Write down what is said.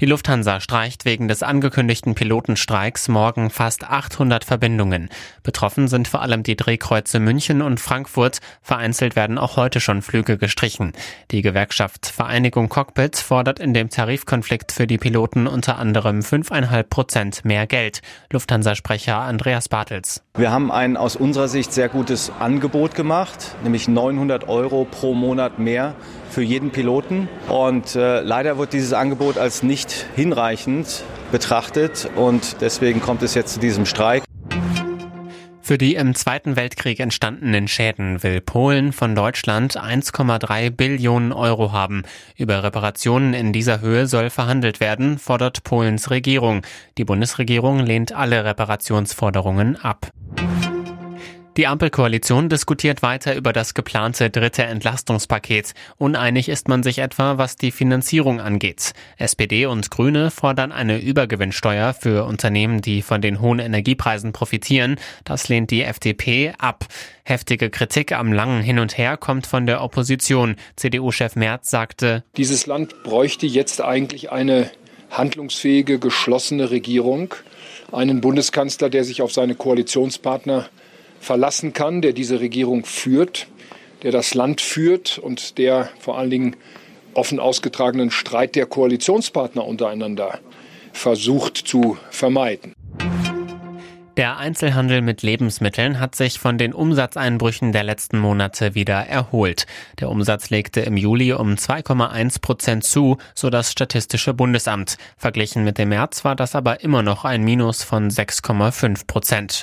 Die Lufthansa streicht wegen des angekündigten Pilotenstreiks morgen fast 800 Verbindungen. Betroffen sind vor allem die Drehkreuze München und Frankfurt. Vereinzelt werden auch heute schon Flüge gestrichen. Die Gewerkschaft Vereinigung Cockpit fordert in dem Tarifkonflikt für die Piloten unter anderem 5,5 Prozent mehr Geld. Lufthansa-Sprecher Andreas Bartels. Wir haben ein aus unserer Sicht sehr gutes Angebot gemacht, nämlich 900 Euro pro Monat mehr für jeden Piloten. Und äh, leider wird dieses Angebot als nicht hinreichend betrachtet und deswegen kommt es jetzt zu diesem Streik. Für die im Zweiten Weltkrieg entstandenen Schäden will Polen von Deutschland 1,3 Billionen Euro haben. Über Reparationen in dieser Höhe soll verhandelt werden, fordert Polens Regierung. Die Bundesregierung lehnt alle Reparationsforderungen ab. Die Ampelkoalition diskutiert weiter über das geplante dritte Entlastungspaket. Uneinig ist man sich etwa, was die Finanzierung angeht. SPD und Grüne fordern eine Übergewinnsteuer für Unternehmen, die von den hohen Energiepreisen profitieren. Das lehnt die FDP ab. Heftige Kritik am langen Hin und Her kommt von der Opposition. CDU-Chef Merz sagte, Dieses Land bräuchte jetzt eigentlich eine handlungsfähige, geschlossene Regierung, einen Bundeskanzler, der sich auf seine Koalitionspartner verlassen kann, der diese Regierung führt, der das Land führt und der vor allen Dingen offen ausgetragenen Streit der Koalitionspartner untereinander versucht zu vermeiden. Der Einzelhandel mit Lebensmitteln hat sich von den Umsatzeinbrüchen der letzten Monate wieder erholt. Der Umsatz legte im Juli um 2,1 Prozent zu, so das Statistische Bundesamt. Verglichen mit dem März war das aber immer noch ein Minus von 6,5 Prozent.